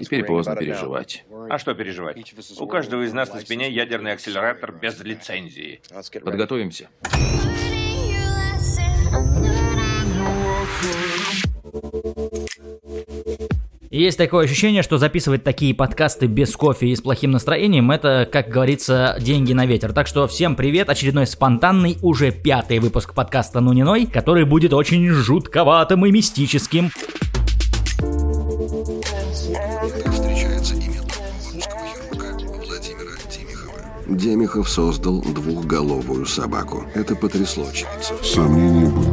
Теперь поздно переживать. А что переживать? У каждого из нас на спине ядерный акселератор без лицензии. Подготовимся. Есть такое ощущение, что записывать такие подкасты без кофе и с плохим настроением, это, как говорится, деньги на ветер. Так что всем привет, очередной спонтанный, уже пятый выпуск подкаста «Нуниной», который будет очень жутковатым и мистическим. Демихов создал двухголовую собаку. Это потрясло очевидцев. Сомнения были.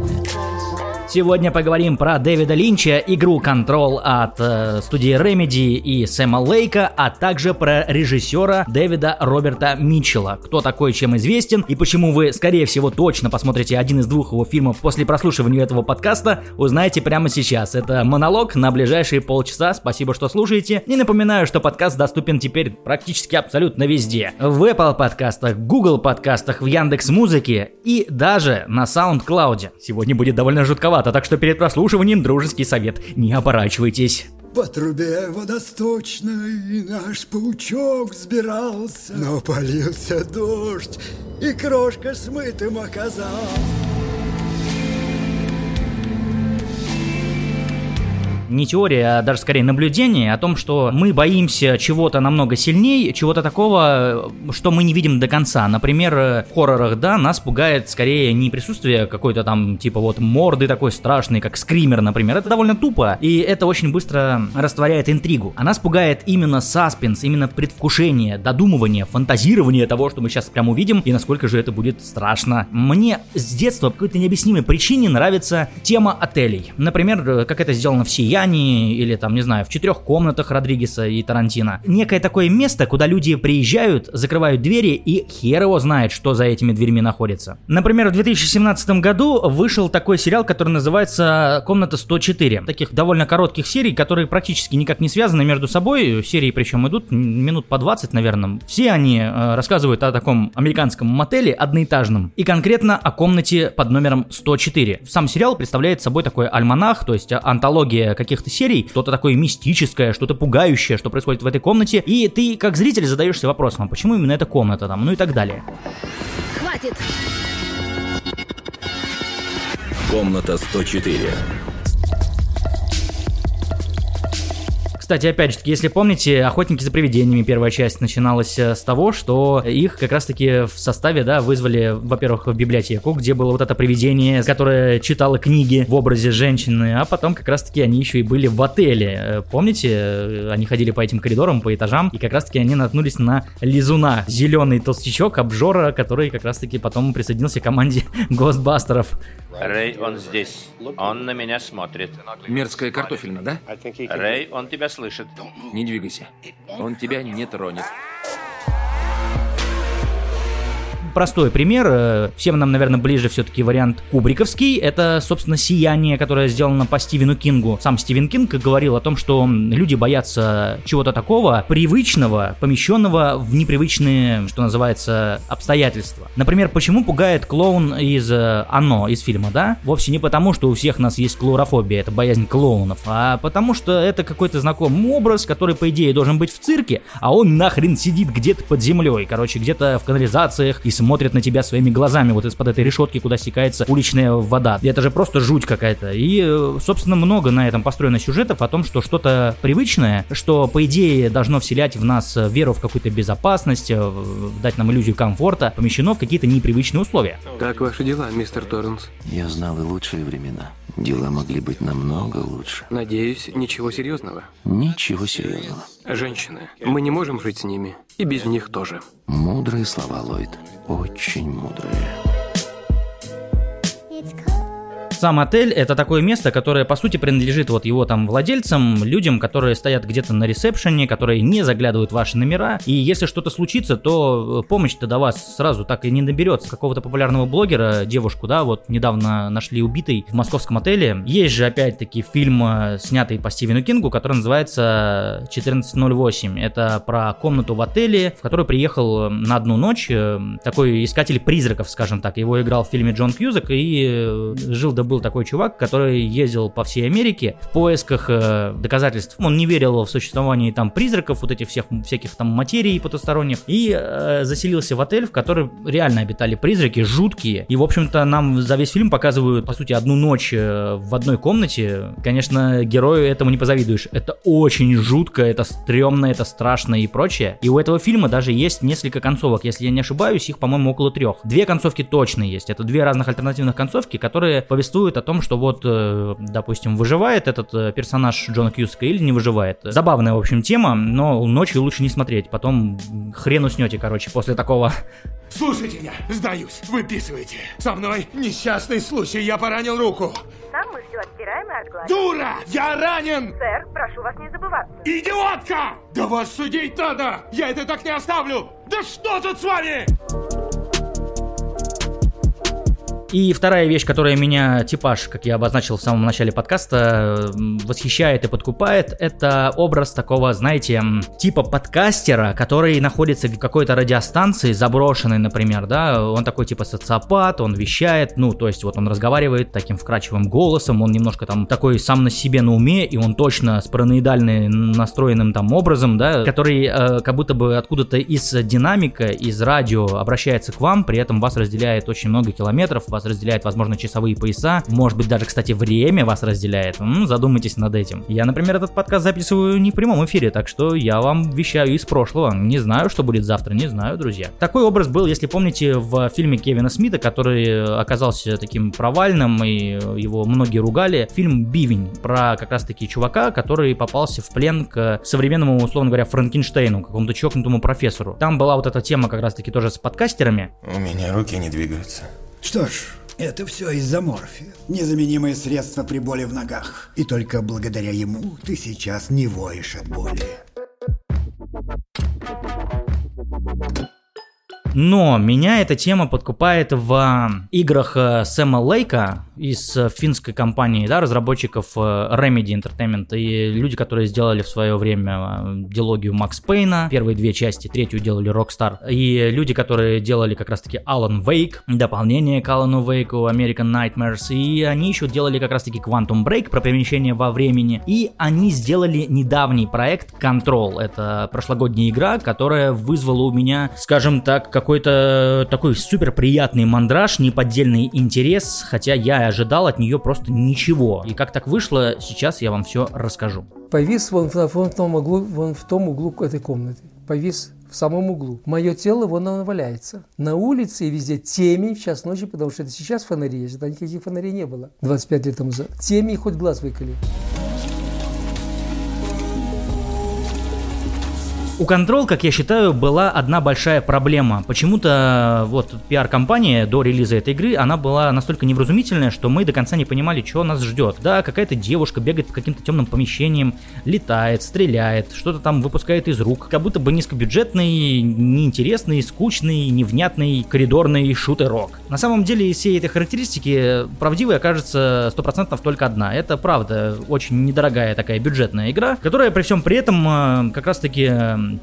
Сегодня поговорим про Дэвида Линча, игру Control от э, студии Remedy и Сэма Лейка, а также про режиссера Дэвида Роберта Митчелла. Кто такой, чем известен и почему вы, скорее всего, точно посмотрите один из двух его фильмов после прослушивания этого подкаста, узнаете прямо сейчас. Это монолог на ближайшие полчаса. Спасибо, что слушаете. И напоминаю, что подкаст доступен теперь практически абсолютно везде. В Apple подкастах, Google подкастах, в Яндекс Музыке и даже на SoundCloud. Сегодня будет довольно жутковато, так что перед прослушиванием дружеский совет. Не оборачивайтесь. По трубе водосточной наш паучок взбирался, но полился дождь, и крошка смытым оказался. Не теория, а даже скорее наблюдение о том, что мы боимся чего-то намного сильнее, чего-то такого, что мы не видим до конца. Например, в хоррорах, да, нас пугает скорее не присутствие какой-то там, типа вот морды такой страшной, как скример, например. Это довольно тупо, и это очень быстро растворяет интригу. А нас пугает именно саспенс, именно предвкушение, додумывание, фантазирование того, что мы сейчас прям увидим, и насколько же это будет страшно. Мне с детства по какой-то необъяснимой причине нравится тема отелей. Например, как это сделано в «Сиянии», или там, не знаю, в четырех комнатах Родригеса и Тарантино. Некое такое место, куда люди приезжают, закрывают двери и хер его знает, что за этими дверьми находится. Например, в 2017 году вышел такой сериал, который называется «Комната 104». Таких довольно коротких серий, которые практически никак не связаны между собой. Серии причем идут минут по 20, наверное. Все они э, рассказывают о таком американском мотеле одноэтажном и конкретно о комнате под номером 104. Сам сериал представляет собой такой альманах, то есть антология каких-то серий, что-то такое мистическое, что-то пугающее, что происходит в этой комнате, и ты как зритель задаешься вопросом, а почему именно эта комната там, ну и так далее. Хватит! Комната 104. Кстати, опять же таки, если помните, «Охотники за привидениями» первая часть начиналась э, с того, что их как раз-таки в составе, да, вызвали, во-первых, в библиотеку, где было вот это привидение, которое читало книги в образе женщины, а потом как раз-таки они еще и были в отеле. Э, Помните, э, они ходили по этим коридорам, по этажам, и как раз-таки они наткнулись на Лизуна, зеленый толстячок, обжора, который как раз-таки потом присоединился к команде Гостбастеров. Рэй, он здесь. Он на меня смотрит. Мерзкая картофельная, да? Рэй, он тебя слышит. Не двигайся. Он тебя не тронет. Простой пример, э, всем нам, наверное, ближе все-таки вариант кубриковский, это, собственно, «Сияние», которое сделано по Стивену Кингу. Сам Стивен Кинг говорил о том, что люди боятся чего-то такого привычного, помещенного в непривычные, что называется, обстоятельства. Например, почему пугает клоун из э, «Оно», из фильма, да? Вовсе не потому, что у всех нас есть клоурофобия, это боязнь клоунов, а потому что это какой-то знакомый образ, который, по идее, должен быть в цирке, а он нахрен сидит где-то под землей, короче, где-то в канализациях и смотрит на тебя своими глазами вот из-под этой решетки, куда стекается уличная вода. И это же просто жуть какая-то. И, э, собственно, много на этом построено сюжетов о том, что что-то привычное, что, по идее, должно вселять в нас веру в какую-то безопасность, э, дать нам иллюзию комфорта, помещено в какие-то непривычные условия. Как ваши дела, мистер Торренс? Я знал и лучшие времена. Дела могли быть намного лучше. Надеюсь, ничего серьезного. Ничего серьезного. Женщины. Мы не можем жить с ними. И без них тоже. Мудрые слова, Ллойд. Очень мудрые. Сам отель это такое место, которое по сути принадлежит вот его там владельцам, людям, которые стоят где-то на ресепшене, которые не заглядывают в ваши номера. И если что-то случится, то э, помощь-то до вас сразу так и не доберется. Какого-то популярного блогера, девушку, да, вот недавно нашли убитой в московском отеле. Есть же опять-таки фильм, э, снятый по Стивену Кингу, который называется 1408. Это про комнату в отеле, в которую приехал на одну ночь э, такой искатель призраков, скажем так. Его играл в фильме Джон Кьюзак и жил был такой чувак, который ездил по всей Америке в поисках э, доказательств. Он не верил в существование там призраков, вот этих всех всяких там материй потусторонних, и э, заселился в отель, в который реально обитали призраки, жуткие. И, в общем-то, нам за весь фильм показывают, по сути, одну ночь э, в одной комнате. Конечно, герою этому не позавидуешь. Это очень жутко, это стрёмно, это страшно и прочее. И у этого фильма даже есть несколько концовок. Если я не ошибаюсь, их, по-моему, около трех. Две концовки точно есть. Это две разных альтернативных концовки, которые повествуют о том, что вот, э, допустим, выживает этот э, персонаж Джона Кьюска или не выживает. Забавная, в общем, тема, но ночью лучше не смотреть. Потом хрен уснете, короче, после такого Слушайте меня, сдаюсь, выписывайте. Со мной несчастный случай, я поранил руку. Там мы все отстираем и отгладим. Дура! Я ранен! Сэр, прошу вас не забываться. Идиотка! Да вас судить надо! Я это так не оставлю! Да что тут с вами? И вторая вещь, которая меня, типаж, как я обозначил в самом начале подкаста, восхищает и подкупает, это образ такого, знаете, типа подкастера, который находится в какой-то радиостанции, заброшенной, например, да, он такой типа социопат, он вещает, ну, то есть вот он разговаривает таким вкрадчивым голосом, он немножко там такой сам на себе на уме, и он точно с параноидальным настроенным там образом, да, который э, как будто бы откуда-то из динамика, из радио обращается к вам, при этом вас разделяет очень много километров, вас разделяет, возможно, часовые пояса, может быть, даже, кстати, время вас разделяет. М, задумайтесь над этим. Я, например, этот подкаст записываю не в прямом эфире, так что я вам вещаю из прошлого. Не знаю, что будет завтра, не знаю, друзья. Такой образ был, если помните, в фильме Кевина Смита, который оказался таким провальным, и его многие ругали. Фильм «Бивень» про как раз-таки чувака, который попался в плен к современному, условно говоря, Франкенштейну, какому-то чокнутому профессору. Там была вот эта тема как раз-таки тоже с подкастерами. У меня руки не двигаются. Что ж, это все из-за морфия. Незаменимое средство при боли в ногах. И только благодаря ему ты сейчас не воешь от боли. Но меня эта тема подкупает в играх э, Сэма Лейка из э, финской компании, да, разработчиков э, Remedy Entertainment и люди, которые сделали в свое время дилогию Макс Пейна, первые две части, третью делали Rockstar, и люди, которые делали как раз-таки Alan Wake, дополнение к Alan Wake, American Nightmares, и они еще делали как раз-таки Quantum Break про перемещение во времени, и они сделали недавний проект Control, это прошлогодняя игра, которая вызвала у меня, скажем так, как какой-то такой супер приятный мандраж, неподдельный интерес, хотя я ожидал от нее просто ничего. И как так вышло, сейчас я вам все расскажу. Повис вон, вон, в, том углу, вон в том углу этой комнаты. Повис в самом углу. Мое тело вон оно валяется. На улице и везде темень в час ночи, потому что это сейчас фонари есть, а никаких фонарей не было 25 лет тому назад. Темень хоть глаз выколи. У Control, как я считаю, была одна большая проблема. Почему-то вот пиар-компания до релиза этой игры, она была настолько невразумительная, что мы до конца не понимали, что нас ждет. Да, какая-то девушка бегает по каким-то темным помещениям, летает, стреляет, что-то там выпускает из рук. Как будто бы низкобюджетный, неинтересный, скучный, невнятный коридорный шутер-рок. На самом деле из всей этой характеристики правдивой окажется 100% только одна. Это правда очень недорогая такая бюджетная игра, которая при всем при этом э, как раз-таки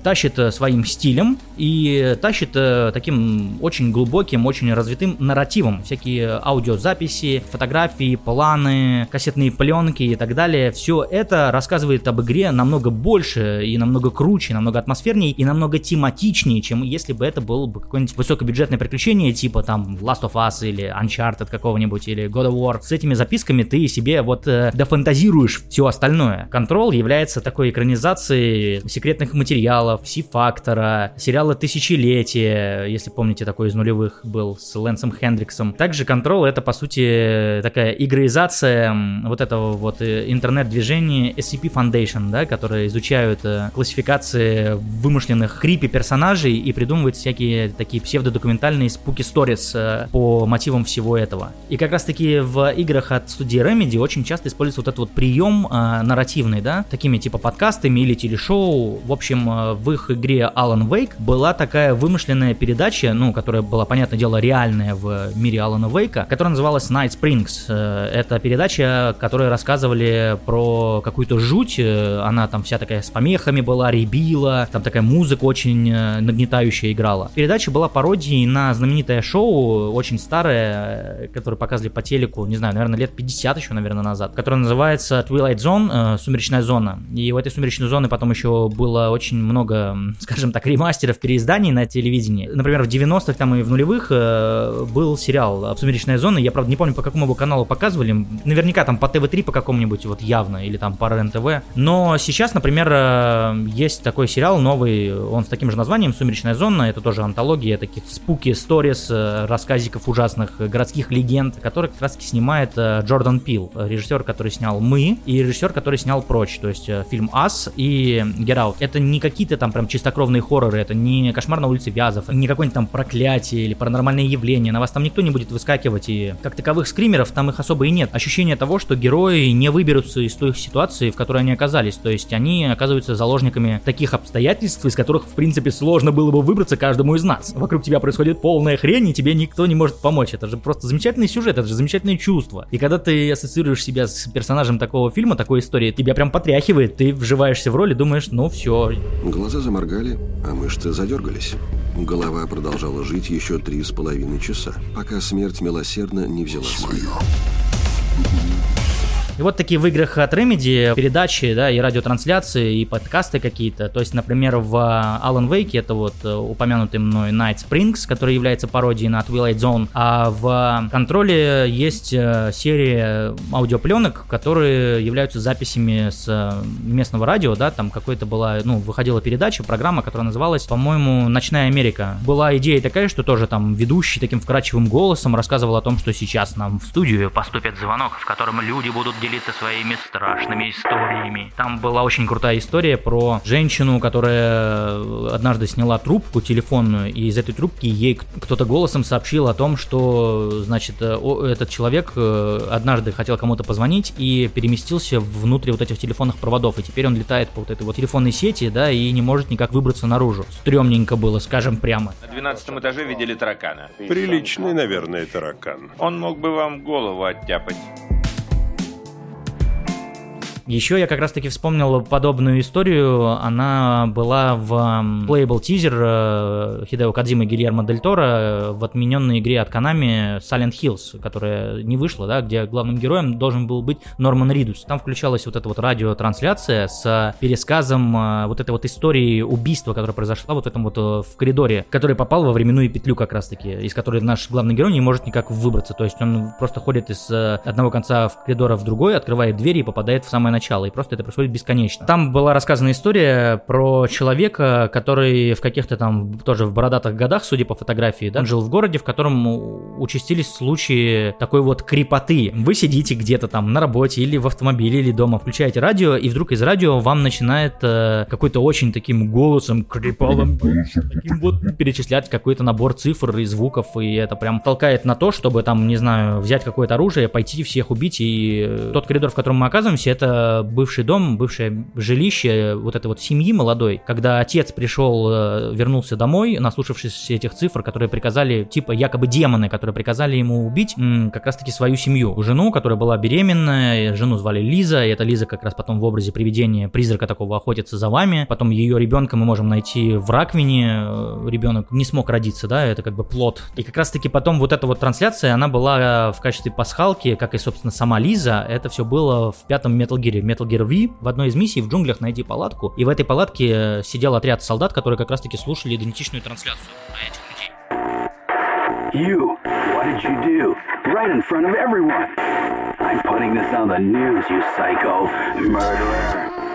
тащит э, своим стилем и тащит э, таким очень глубоким, очень развитым нарративом. Всякие аудиозаписи, фотографии, планы, кассетные пленки и так далее. Все это рассказывает об игре намного больше и намного круче, намного атмосфернее и намного тематичнее, чем если бы это было бы какое-нибудь высокобюджетное приключение, типа там Last of Us или Uncharted какого-нибудь или God of War. С этими записками ты себе вот э, дофантазируешь все остальное. Control является такой экранизацией секретных материалов, сериалов, Си-фактора, сериала Тысячелетие, если помните, такой из нулевых был с Лэнсом Хендриксом. Также Control это, по сути, такая игроизация вот этого вот э, интернет-движения SCP Foundation, да, которые изучают э, классификации вымышленных крипи персонажей и придумывают всякие такие псевдодокументальные спуки сторис э, по мотивам всего этого. И как раз таки в играх от студии Remedy очень часто используется вот этот вот прием э, нарративный, да, такими типа подкастами или телешоу. В общем, в их игре Alan Wake была такая вымышленная передача, ну, которая была, понятное дело, реальная в мире Алана Вейка, которая называлась Night Springs. Э, это передача, которая рассказывали про какую-то жуть, э, она там вся такая с помехами была, ребила, там такая музыка очень э, нагнетающая играла. Передача была пародией на знаменитое шоу, очень старое, которое показывали по телеку, не знаю, наверное, лет 50 еще, наверное, назад, которое называется Twilight Zone, Сумеречная зона. И в этой Сумеречной зоне потом еще было очень много, скажем так, ремастеров, переизданий на телевидении. Например, в 90-х там и в нулевых был сериал «Сумеречная зона», я, правда, не помню, по какому каналу показывали, наверняка там по ТВ-3 по какому-нибудь, вот явно, или там по РЕН-ТВ. Но сейчас, например, э, есть такой сериал новый, он с таким же названием «Сумеречная зона», это тоже антология таких спуки, сторис, э, рассказиков ужасных, городских легенд, который как раз снимает э, Джордан Пил, режиссер, который снял «Мы», и режиссер, который снял «Прочь», то есть фильм «Ас» и «Get Out». Это не какие-то там прям чистокровные хорроры, это не «Кошмар на улице Вязов», не какое-нибудь там проклятие или паранормальное явление, на вас там никто не будет выскакивать, и как таковых скримеров там их особо и нет. Ощущение того, что герои не выберутся из той ситуации, в которой они оказались. То есть они оказываются заложниками таких обстоятельств, из которых, в принципе, сложно было бы выбраться каждому из нас. Вокруг тебя происходит полная хрень, и тебе никто не может помочь. Это же просто замечательный сюжет, это же замечательное чувство. И когда ты ассоциируешь себя с персонажем такого фильма, такой истории, тебя прям потряхивает, ты вживаешься в роль и думаешь, ну все. Глаза заморгали, а мышцы задергались. Голова продолжала жить еще три с половиной часа, пока смерть милосердно не взяла свое. И вот такие в играх от Remedy передачи, да, и радиотрансляции, и подкасты какие-то. То есть, например, в Alan Wake это вот э, упомянутый мной Night Springs, который является пародией на Twilight Zone, а в контроле есть э, серия аудиопленок, которые являются записями с э, местного радио, да, там какой-то была, ну, выходила передача, программа, которая называлась, по-моему, «Ночная Америка». Была идея такая, что тоже там ведущий таким вкрадчивым голосом рассказывал о том, что сейчас нам в студию поступит звонок, в котором люди будут делиться делиться своими страшными историями. Там была очень крутая история про женщину, которая однажды сняла трубку телефонную, и из этой трубки ей кто-то голосом сообщил о том, что, значит, э, этот человек э, однажды хотел кому-то позвонить и переместился внутрь вот этих телефонных проводов, и теперь он летает по вот этой вот телефонной сети, да, и не может никак выбраться наружу. Стремненько было, скажем прямо. На 12 этаже видели таракана. Приличный, наверное, таракан. Он мог бы вам голову оттяпать. Еще я как раз-таки вспомнил подобную историю. Она была в Playable Teaser э, Хидео Кадзима и Гильермо Дель Торо э, в отмененной игре от Konami Silent Hills, которая не вышла, да, где главным героем должен был быть Норман Ридус. Там включалась вот эта вот радиотрансляция с пересказом э, вот этой вот истории убийства, которое произошло вот в этом вот в коридоре, который попал во временную петлю как раз-таки, из которой наш главный герой не может никак выбраться. То есть он просто ходит из одного конца коридора в другой, открывает двери и попадает в самое самое начало, и просто это происходит бесконечно. Там была рассказана история про человека, который в каких-то там тоже в бородатых годах, судя по фотографии, да, жил в городе, в котором участились случаи такой вот крепоты. Вы сидите где-то там на работе или в автомобиле или дома, включаете радио, и вдруг из радио вам начинает э, какой-то очень таким голосом, крепалым, таким вот перечислять какой-то набор цифр и звуков, и это прям толкает на то, чтобы там, не знаю, взять какое-то оружие, пойти всех убить, и э, тот коридор, в котором мы оказываемся, это бывший дом, бывшее жилище вот этой вот семьи молодой, когда отец пришел, э, вернулся домой, наслушавшись этих цифр, которые приказали, типа якобы демоны, которые приказали ему убить как раз-таки свою семью. Жену, которая была беременная, жену звали Лиза, и эта Лиза как раз потом в образе привидения, призрака такого охотится за вами. Потом ее ребенка мы можем найти в раковине, э, ребенок не смог родиться, да, это как бы плод. И как раз-таки потом вот эта вот трансляция, она была в качестве пасхалки, как и, собственно, сама Лиза, это все было в пятом Metal Gear Gear, Metal Gear V, в одной из миссий в джунглях найди палатку, и в этой палатке э, сидел отряд солдат, которые как раз-таки слушали идентичную трансляцию этих людей. You, what did you do? Right in front of everyone. I'm putting this on the news, you psycho murderer.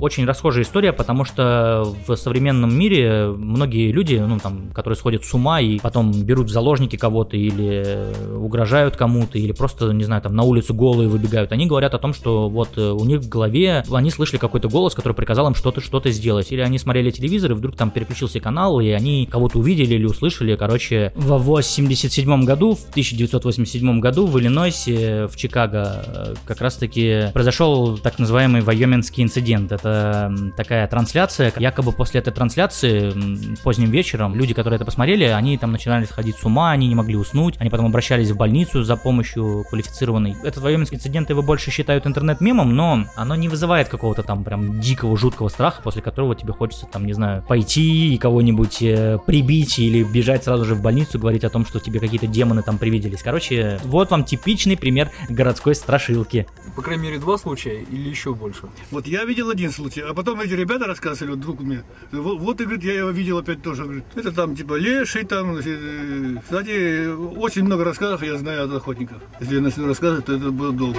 Очень расхожая история, потому что в современном мире многие люди, ну, там, которые сходят с ума и потом берут в заложники кого-то или угрожают кому-то, или просто, не знаю, там, на улицу голые выбегают, они говорят о том, что вот э, у них в голове, они слышали какой-то голос, который приказал им что-то, что-то сделать. Или они смотрели телевизор, и вдруг там переключился канал, и они кого-то увидели или услышали, короче, в 87 году, в 1987 году в Иллинойсе, в Чикаго, э, как раз-таки произошел так называемый Вайоминский инцидент. Это такая трансляция, якобы после этой трансляции поздним вечером люди, которые это посмотрели, они там начинали сходить с ума, они не могли уснуть, они потом обращались в больницу за помощью квалифицированной. Этот Вайоминский инцидент его больше считают интернет-мемом, но оно не вызывает какого-то там прям дикого, жуткого страха, после которого тебе хочется там, не знаю, пойти и кого-нибудь э, прибить или бежать сразу же в больницу, говорить о том, что тебе какие-то демоны там привиделись. Короче, вот вам типичный пример городской страшилки. По крайней мере, два случая или еще больше? Вот я видел один случай, а потом эти ребята рассказывали, вот друг мне, вот, вот и говорит, я его видел опять тоже, говорит, это там типа леший там, э, кстати, очень много рассказов я знаю от охотников. Если я начну рассказывать, то это было долго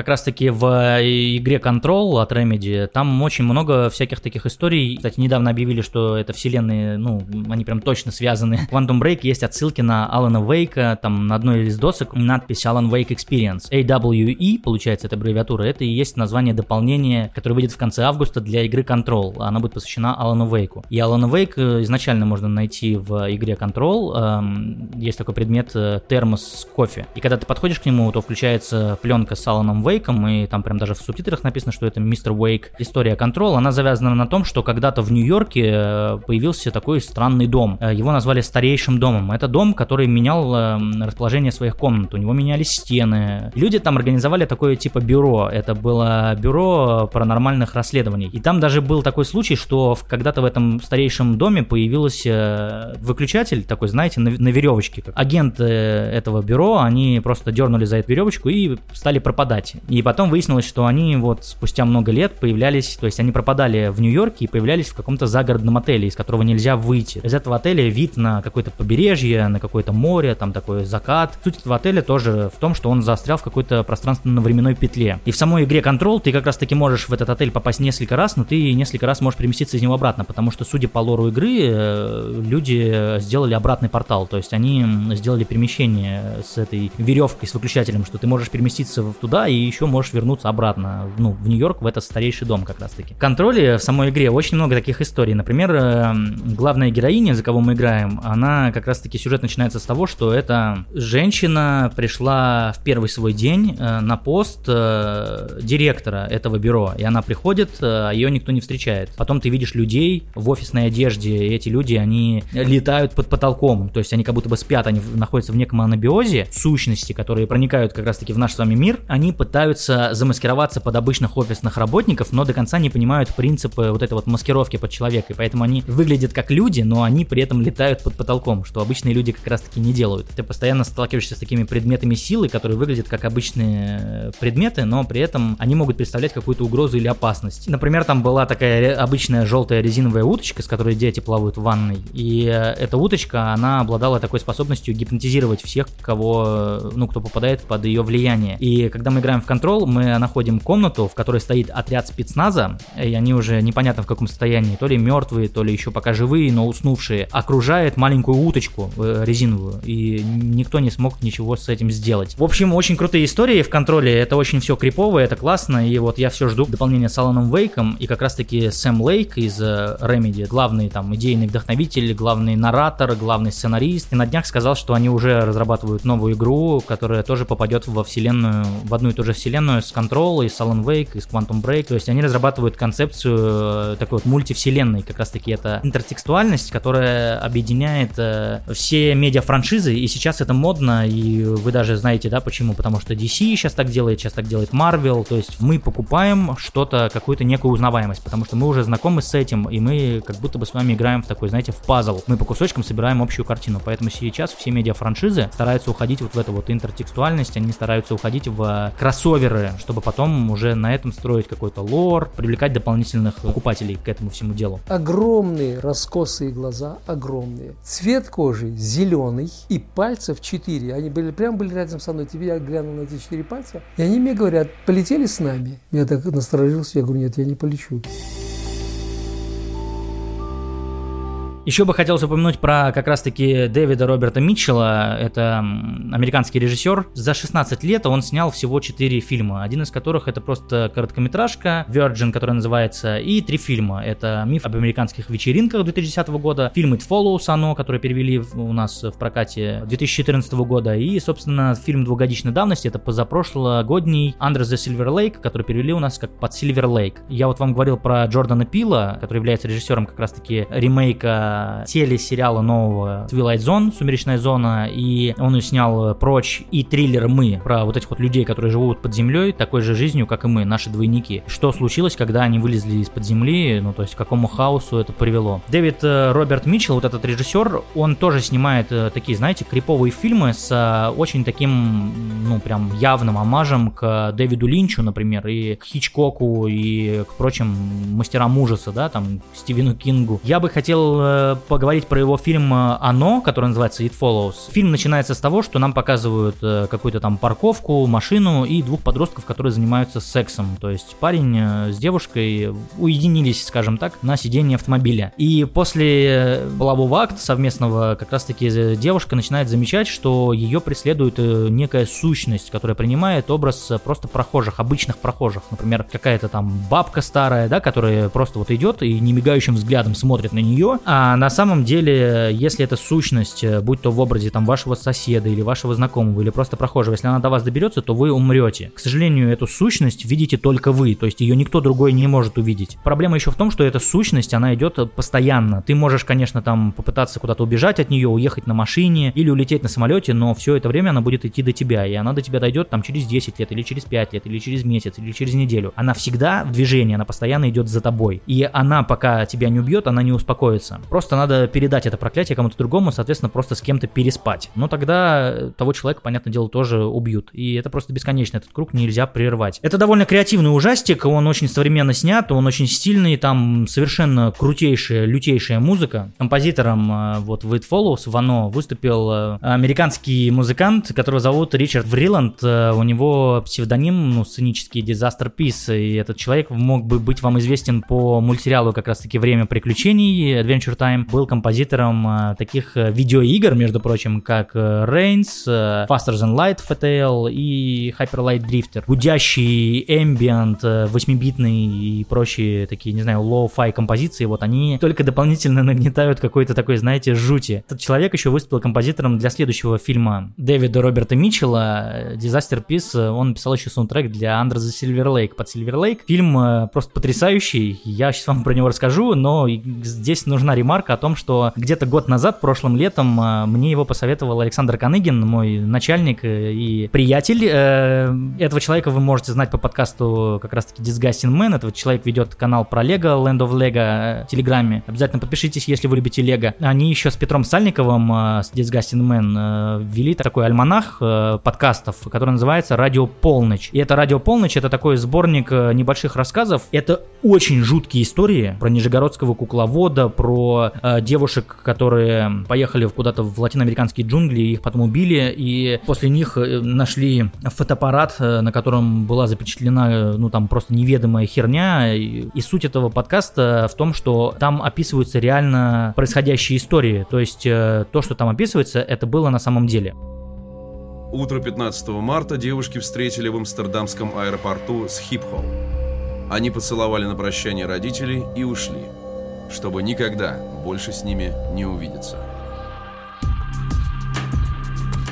как раз-таки в э, игре Control от Remedy, там очень много всяких таких историй. Кстати, недавно объявили, что это вселенные, ну, они прям точно связаны. В Quantum Break есть отсылки на Алана Вейка, там на одной из досок надпись Alan Wake Experience. AWE, получается, это аббревиатура, это и есть название дополнения, которое выйдет в конце августа для игры Control. Она будет посвящена Алану Вейку. И Алана Вейк э, изначально можно найти в игре Control. Эм, есть такой предмет э, термос с кофе. И когда ты подходишь к нему, то включается пленка с Аланом Вейком, Уэйком, и там прям даже в субтитрах написано, что это мистер Уэйк. История Control, она завязана на том, что когда-то в Нью-Йорке э, появился такой странный дом. Э, его назвали старейшим домом. Это дом, который менял э, расположение своих комнат. У него менялись стены. Люди там организовали такое типа бюро. Это было бюро паранормальных расследований. И там даже был такой случай, что когда-то в этом старейшем доме появился выключатель такой, знаете, на, на веревочке. Агенты этого бюро, они просто дернули за эту веревочку и стали пропадать. И потом выяснилось, что они вот спустя много лет появлялись, то есть они пропадали в Нью-Йорке и появлялись в каком-то загородном отеле, из которого нельзя выйти. Из этого отеля вид на какое-то побережье, на какое-то море, там такой закат. Суть этого отеля тоже в том, что он застрял в какой-то пространственно-временной петле. И в самой игре Control ты как раз таки можешь в этот отель попасть несколько раз, но ты несколько раз можешь переместиться из него обратно, потому что, судя по лору игры, э, люди сделали обратный портал, то есть они сделали перемещение с этой веревкой, с выключателем, что ты можешь переместиться туда и еще можешь вернуться обратно, ну, в Нью-Йорк, в этот старейший дом как раз-таки. В контроле в самой игре очень много таких историй. Например, эм, главная героиня, за кого мы играем, она как раз-таки сюжет начинается с того, что эта женщина пришла в первый свой день э, на пост э, директора этого бюро, и она приходит, а ее никто не встречает. Потом ты видишь людей в офисной одежде, и эти люди, они летают под потолком, то есть они как будто бы спят, они находятся в неком анабиозе, сущности, которые проникают как раз-таки в наш с вами мир, они пытаются пытаются замаскироваться под обычных офисных работников, но до конца не понимают принципы вот этой вот маскировки под человека, и поэтому они выглядят как люди, но они при этом летают под потолком, что обычные люди как раз таки не делают. Ты постоянно сталкиваешься с такими предметами силы, которые выглядят как обычные э, предметы, но при этом они могут представлять какую-то угрозу или опасность. Например, там была такая обычная желтая резиновая уточка, с которой дети плавают в ванной, и э, эта уточка, она обладала такой способностью гипнотизировать всех, кого, э, ну, кто попадает под ее влияние. И когда мы играем в Control мы находим комнату, в которой стоит отряд спецназа, и они уже непонятно в каком состоянии, то ли мертвые, то ли еще пока живые, но уснувшие, окружает маленькую уточку э, резиновую, и никто не смог ничего с этим сделать. В общем, очень крутые истории в контроле, это очень все криповое, это классно, и вот я все жду дополнения с Аланом Вейком, и как раз таки Сэм Лейк из э, Remedy, главный там идейный вдохновитель, главный наратор, главный сценарист, и на днях сказал, что они уже разрабатывают новую игру, которая тоже попадет во вселенную, в одну и ту же вселенную с Control, и с Alan Wake, и с Quantum Break. То есть они разрабатывают концепцию э, такой вот мультивселенной. Как раз таки это интертекстуальность, которая объединяет э, все медиа-франшизы. И сейчас это модно, и вы даже знаете, да, почему? Потому что DC сейчас так делает, сейчас так делает Marvel. То есть мы покупаем что-то, какую-то некую узнаваемость, потому что мы уже знакомы с этим, и мы как будто бы с вами играем в такой, знаете, в пазл. Мы по кусочкам собираем общую картину. Поэтому сейчас все медиа-франшизы стараются уходить вот в эту вот интертекстуальность, они стараются уходить в кроссовер кроссоверы, чтобы потом уже на этом строить какой-то лор, привлекать дополнительных покупателей к этому всему делу. Огромные раскосые глаза, огромные. Цвет кожи зеленый и пальцев четыре. Они были прям были рядом со мной. Теперь я глянул на эти четыре пальца, и они мне говорят, полетели с нами. Я так насторожился, я говорю, нет, я не полечу. Еще бы хотелось упомянуть про как раз-таки Дэвида Роберта Митчелла. Это американский режиссер. За 16 лет он снял всего 4 фильма. Один из которых это просто короткометражка Virgin, которая называется, и три фильма. Это «Миф об американских вечеринках» 2010 года, фильм It Follows, оно, который перевели у нас в прокате 2014 года, и, собственно, фильм двухгодичной давности, это позапрошлогодний Under the Silver Lake, который перевели у нас как «Под Silver Lake». Я вот вам говорил про Джордана Пила, который является режиссером как раз-таки ремейка телесериала нового Twilight Zone, Сумеречная зона, и он и снял Прочь и триллер Мы, про вот этих вот людей, которые живут под землей, такой же жизнью, как и мы, наши двойники. Что случилось, когда они вылезли из-под земли, ну то есть к какому хаосу это привело. Дэвид э, Роберт Митчелл, вот этот режиссер, он тоже снимает э, такие, знаете, криповые фильмы с э, очень таким, ну прям явным омажем к Дэвиду Линчу, например, и к Хичкоку, и к прочим мастерам ужаса, да, там, Стивену Кингу. Я бы хотел поговорить про его фильм «Оно», который называется «It Follows». Фильм начинается с того, что нам показывают э, какую-то там парковку, машину и двух подростков, которые занимаются сексом. То есть парень э, с девушкой уединились, скажем так, на сиденье автомобиля. И после полового акта совместного как раз-таки девушка начинает замечать, что ее преследует э, некая сущность, которая принимает образ просто прохожих, обычных прохожих. Например, какая-то там бабка старая, да, которая просто вот идет и немигающим взглядом смотрит на нее, а на самом деле, если эта сущность, э, будь то в образе там вашего соседа или вашего знакомого или просто прохожего, если она до вас доберется, то вы умрете. К сожалению, эту сущность видите только вы, то есть ее никто другой не может увидеть. Проблема еще в том, что эта сущность, она идет постоянно. Ты можешь, конечно, там попытаться куда-то убежать от нее, уехать на машине или улететь на самолете, но все это время она будет идти до тебя, и она до тебя дойдет там через 10 лет, или через 5 лет, или через месяц, или через неделю. Она всегда в движении, она постоянно идет за тобой. И она, пока тебя не убьет, она не успокоится. Просто Просто надо передать это проклятие кому-то другому, соответственно, просто с кем-то переспать. Но тогда того человека, понятное дело, тоже убьют. И это просто бесконечно, этот круг нельзя прервать. Это довольно креативный ужастик, он очень современно снят, он очень стильный, там совершенно крутейшая, лютейшая музыка. Композитором э, вот в It Follows, в Оно, выступил э, американский музыкант, которого зовут Ричард Вриланд. Э, у него псевдоним, ну, сценический Disasterpeace, и этот человек мог бы быть вам известен по мультсериалу как раз-таки «Время приключений», Adventure Time, Time был композитором э, таких э, видеоигр, между прочим, как э, Reigns, Faster Than Light FTL и Hyper Light Drifter. Гудящий ambient, 8-битный и прочие такие, не знаю, lo-fi композиции, вот они только дополнительно нагнетают какой-то такой, знаете, жути. Этот человек еще выступил композитором для следующего фильма Дэвида Роберта Митчелла, Disasterpeace, он написал еще саундтрек для Under the Silver Lake, под Silver Lake. Фильм просто потрясающий, я сейчас вам про него расскажу, но здесь нужна ремарка о том, что где-то год назад, прошлым летом, а, мне его посоветовал Александр Каныгин, мой начальник э, и приятель. Э, этого человека вы можете знать по подкасту как раз-таки Disgusting Man. Этот человек ведет канал про Лего, Land of Lego в Телеграме. Обязательно подпишитесь, если вы любите Лего. Они еще с Петром Сальниковым с Disgusting Man э, ввели такой альманах подкастов, который называется «Радио Полночь». И это «Радио Полночь» — это такой сборник небольших рассказов. Это очень жуткие истории про нижегородского кукловода, про э, девушек, которые поехали куда-то в латиноамериканские джунгли, их потом убили, и после них э, нашли фотоаппарат, э, на котором была запечатлена, э, ну, там просто неведомая херня, и, и суть этого подкаста в том, что там описываются реально происходящие истории, то есть э, то, что там описывается, это было на самом деле. Утро 15 марта девушки встретили в амстердамском аэропорту Схипхол. Они поцеловали на прощание родителей и ушли чтобы никогда больше с ними не увидеться.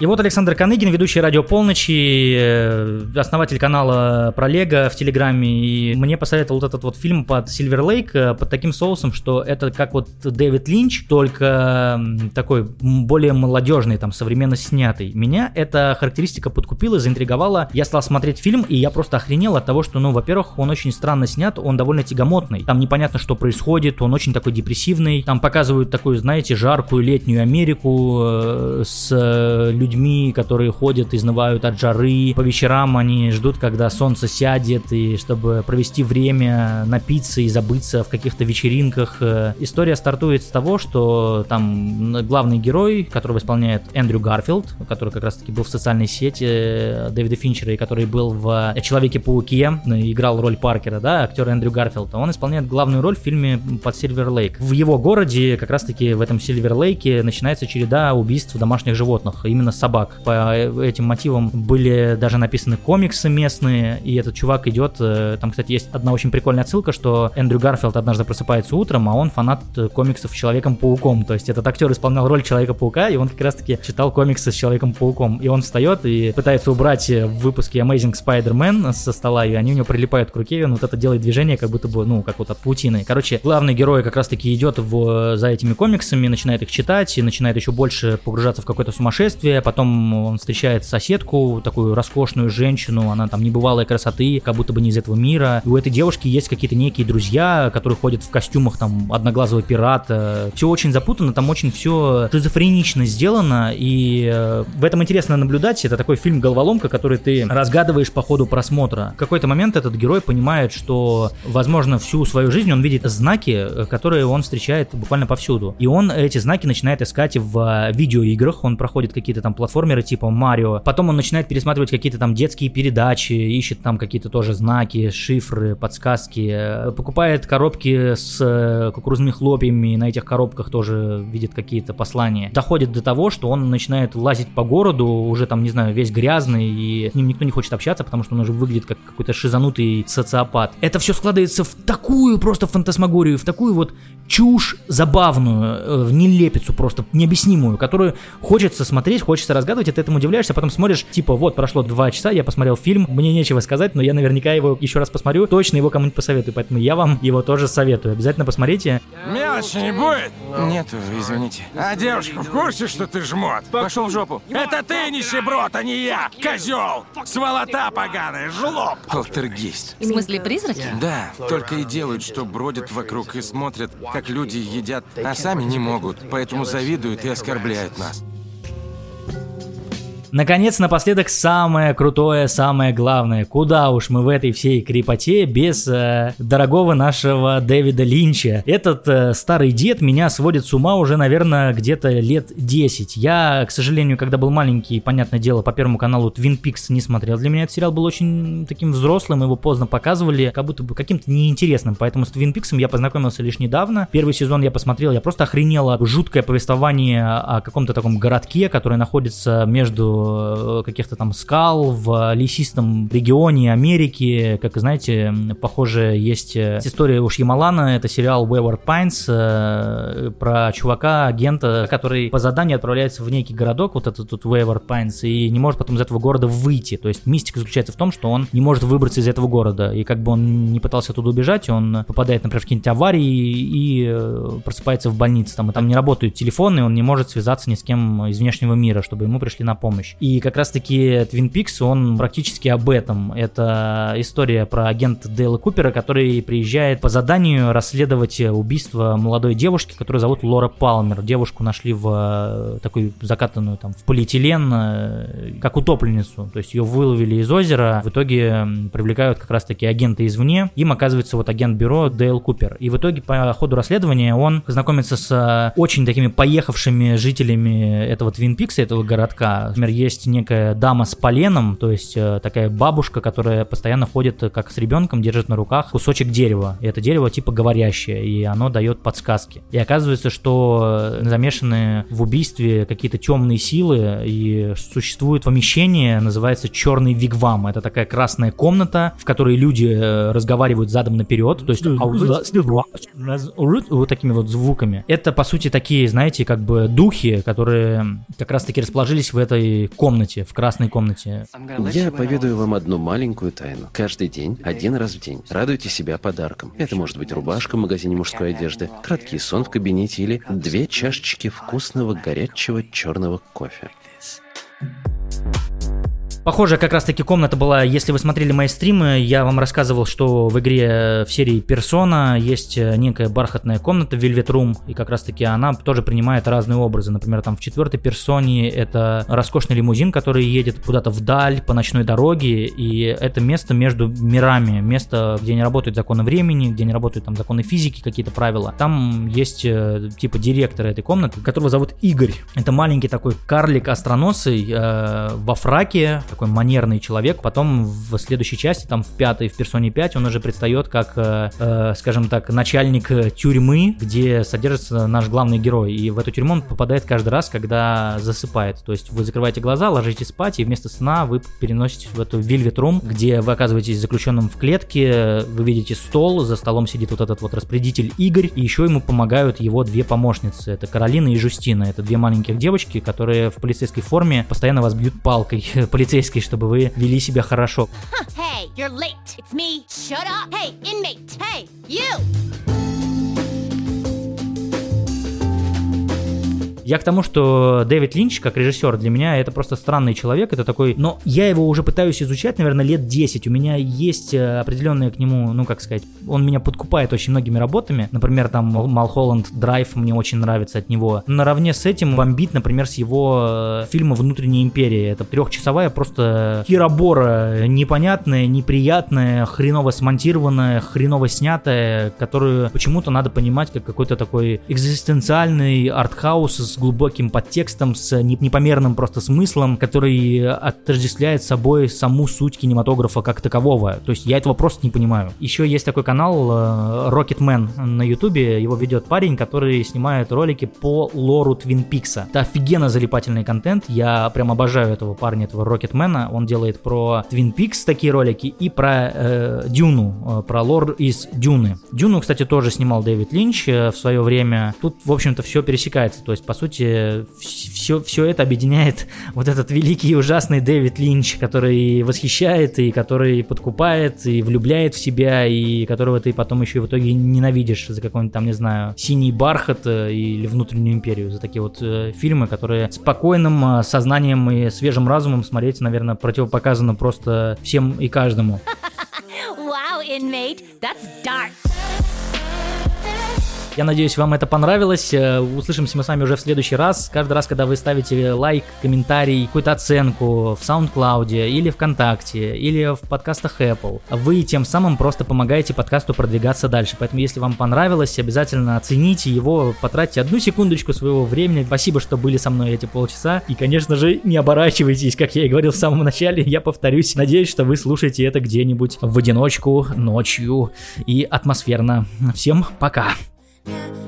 И вот Александр Каныгин, ведущий радио Полночи, э, основатель канала про Лего в Телеграме, и мне посоветовал вот этот вот фильм под Silver Lake, э, под таким соусом, что это как вот Дэвид Линч, только такой более молодежный, там, современно снятый. Меня эта характеристика подкупила, заинтриговала. Я стал смотреть фильм, и я просто охренел от того, что, ну, во-первых, он очень странно снят, он довольно тягомотный. Там непонятно, что происходит, он очень такой депрессивный. Там показывают такую, знаете, жаркую летнюю Америку э, с людьми людьми, которые ходят, изнывают от жары. По вечерам они ждут, когда солнце сядет, и чтобы провести время, напиться и забыться в каких-то вечеринках. Э, История стартует с того, что там главный герой, которого исполняет Эндрю Гарфилд, который как раз-таки был в социальной сети э, Дэвида Финчера, и который был в Человеке-пауке, э, играл роль Паркера, да, актер Эндрю Гарфилд, он исполняет главную роль в фильме под Silver Lake. В его городе, как раз-таки в этом Silver Lake, начинается череда убийств домашних животных, именно собак. По этим мотивам были даже написаны комиксы местные, и этот чувак идет, э, там, кстати, есть одна очень прикольная отсылка, что Эндрю Гарфилд однажды просыпается утром, а он фанат комиксов Человеком-пауком, то есть этот актер исполнял роль Человека-паука, и он как раз-таки читал комиксы с Человеком-пауком, и он встает и пытается убрать в выпуске Amazing Spider-Man со стола, и они у него прилипают к руке, и он вот это делает движение, как будто бы, ну, как вот от паутины. Короче, главный герой как раз-таки идет в, за этими комиксами, начинает их читать, и начинает еще больше погружаться в какое-то сумасшествие, потом он встречает соседку, такую роскошную женщину, она там небывалой красоты, как будто бы не из этого мира. И у этой девушки есть какие-то некие друзья, которые ходят в костюмах там одноглазого пирата. Все очень запутано, там очень все шизофренично сделано, и э, в этом интересно наблюдать. Это такой фильм головоломка, который ты разгадываешь по ходу просмотра. В какой-то момент этот герой понимает, что, возможно, всю свою жизнь он видит знаки, э, которые он встречает буквально повсюду. И он эти знаки начинает искать в видеоиграх, он проходит какие-то там платформеры типа Марио, потом он начинает пересматривать какие-то там детские передачи, ищет там какие-то тоже знаки, шифры, подсказки, э, покупает коробки с э, кукурузными хлопьями, на этих коробках тоже видит какие-то послания. Доходит до того, что он начинает лазить по городу, уже там, не знаю, весь грязный, и с ним никто не хочет общаться, потому что он уже выглядит как какой-то шизанутый социопат. Это все складывается в такую просто фантасмагорию, в такую вот чушь забавную, э, в нелепицу просто необъяснимую, которую хочется смотреть, хочется разгадывать, и ты этому удивляешься, а потом смотришь, типа, вот, прошло два часа, я посмотрел фильм, мне нечего сказать, но я наверняка его еще раз посмотрю, точно его кому-нибудь посоветую, поэтому я вам его тоже советую. Обязательно посмотрите. Мелочи не будет? Нету, извините. А девушка в курсе, что ты жмот? Пошел в жопу. Это ты нищеброд, а не я! Козел! Сволота поганая, жлоб! Полтергейст. В смысле призраки? Да, только и делают, что бродят вокруг и смотрят, как люди едят, а сами не могут, поэтому завидуют и оскорбляют нас. Наконец, напоследок, самое крутое, самое главное. Куда уж мы в этой всей крепоте без э, дорогого нашего Дэвида Линча. Этот э, старый дед меня сводит с ума уже, наверное, где-то лет 10. Я, к сожалению, когда был маленький, понятное дело, по Первому каналу Twin Peaks не смотрел. Для меня этот сериал был очень таким взрослым, его поздно показывали, как будто бы каким-то неинтересным. Поэтому с Twin Peaks я познакомился лишь недавно. Первый сезон я посмотрел, я просто охренел от жуткое повествование о каком-то таком городке, который находится между каких-то там скал в лесистом регионе Америки. Как знаете, похоже, есть история у Шьямалана, это сериал Wayward Pines э, про чувака, агента, который по заданию отправляется в некий городок, вот этот тут Wayward Pines, и не может потом из этого города выйти. То есть мистика заключается в том, что он не может выбраться из этого города. И как бы он не пытался оттуда убежать, он попадает, например, в какие-нибудь аварии и э, просыпается в больнице. Там, и там не работают телефоны, он не может связаться ни с кем из внешнего мира, чтобы ему пришли на помощь. И как раз-таки Twin Peaks, он практически об этом. Это история про агента Дейла Купера, который приезжает по заданию расследовать убийство молодой девушки, которую зовут Лора Палмер. Девушку нашли в э, такую закатанную там в полиэтилен, э, как утопленницу. То есть ее выловили из озера, в итоге привлекают как раз-таки агента извне. Им оказывается вот агент бюро Дейл Купер. И в итоге по ходу расследования он знакомится с очень такими поехавшими жителями этого Твин Пикса, этого городка. Например, есть некая дама с поленом, то есть э, такая бабушка, которая постоянно ходит э, как с ребенком, держит на руках кусочек дерева. И это дерево типа говорящее, и оно дает подсказки. И оказывается, что э, замешаны в убийстве какие-то темные силы, и существует помещение, называется черный вигвам. Это такая красная комната, в которой люди разговаривают задом наперед, то есть вот такими вот звуками. Это, по сути, такие, знаете, как бы духи, которые как раз-таки расположились в этой комнате, в красной комнате. Я поведаю вам одну маленькую тайну. Каждый день, один раз в день, радуйте себя подарком. Это может быть рубашка в магазине мужской одежды, краткий сон в кабинете или две чашечки вкусного горячего черного кофе. Похожая как раз-таки комната была, если вы смотрели мои стримы, я вам рассказывал, что в игре в серии Persona есть э, некая бархатная комната Velvet Room, и как раз-таки она тоже принимает разные образы. Например, там в четвертой персоне это роскошный лимузин, который едет куда-то вдаль по ночной дороге, и это место между мирами, место, где не работают законы времени, где не работают там законы физики, какие-то правила. Там есть э, типа директор этой комнаты, которого зовут Игорь. Это маленький такой карлик остроносый э, во фраке, такой манерный человек. Потом в следующей части, там в пятой, в персоне 5, он уже предстает как, э, э, скажем так, начальник тюрьмы, где содержится наш главный герой. И в эту тюрьму он попадает каждый раз, когда засыпает. То есть вы закрываете глаза, ложитесь спать, и вместо сна вы переноситесь в эту Velvet Room, где вы оказываетесь заключенным в клетке, вы видите стол, за столом сидит вот этот вот распорядитель Игорь, и еще ему помогают его две помощницы. Это Каролина и Жустина. Это две маленьких девочки, которые в полицейской форме постоянно вас бьют палкой полицейской, чтобы вы вели себя хорошо. Hey, you're late. It's me. Shut up. Hey, inmate. Hey, you. Я к тому, что Дэвид Линч, как режиссер, для меня это просто странный человек, это такой... Но я его уже пытаюсь изучать, наверное, лет 10. У меня есть э, определенные к нему, ну, как сказать, он меня подкупает очень многими работами. Например, там Малхолланд Драйв мне очень нравится от него. Наравне с этим бомбит, например, с его э, фильма «Внутренняя империя». Это трехчасовая просто херобора, непонятная, неприятная, хреново смонтированная, хреново снятая, которую почему-то надо понимать как какой-то такой экзистенциальный артхаус с глубоким подтекстом, с непомерным просто смыслом, который отождествляет собой саму суть кинематографа как такового. То есть я этого просто не понимаю. Еще есть такой канал э, Rocketman на ютубе, его ведет парень, который снимает ролики по лору Твин Пикса. Это офигенно залипательный контент, я прям обожаю этого парня, этого Рокетмена, он делает про Твин Пикс такие ролики и про э, Дюну, э, про лор из Дюны. Дюну, кстати, тоже снимал Дэвид Линч э, в свое время. Тут, в общем-то, все пересекается, то есть, по сути, все, все это объединяет вот этот великий и ужасный Дэвид Линч, который восхищает и который подкупает и влюбляет в себя, и которого ты потом еще в итоге ненавидишь за какой-нибудь там, не знаю, синий бархат э, или внутреннюю империю, за такие вот э, фильмы, которые спокойным э, сознанием и свежим разумом смотреть, наверное, противопоказано просто всем и каждому. Wow, inmate, that's dark. Я надеюсь, вам это понравилось. Э, услышимся мы с вами уже в следующий раз. Каждый раз, когда вы ставите лайк, комментарий, какую-то оценку в SoundCloud или ВКонтакте, или в подкастах Apple, вы тем самым просто помогаете подкасту продвигаться дальше. Поэтому, если вам понравилось, обязательно оцените его, потратьте одну секундочку своего времени. Спасибо, что были со мной эти полчаса. И, конечно же, не оборачивайтесь, как я и говорил в самом начале. Я повторюсь. Надеюсь, что вы слушаете это где-нибудь в одиночку, ночью и атмосферно. Всем пока! yeah.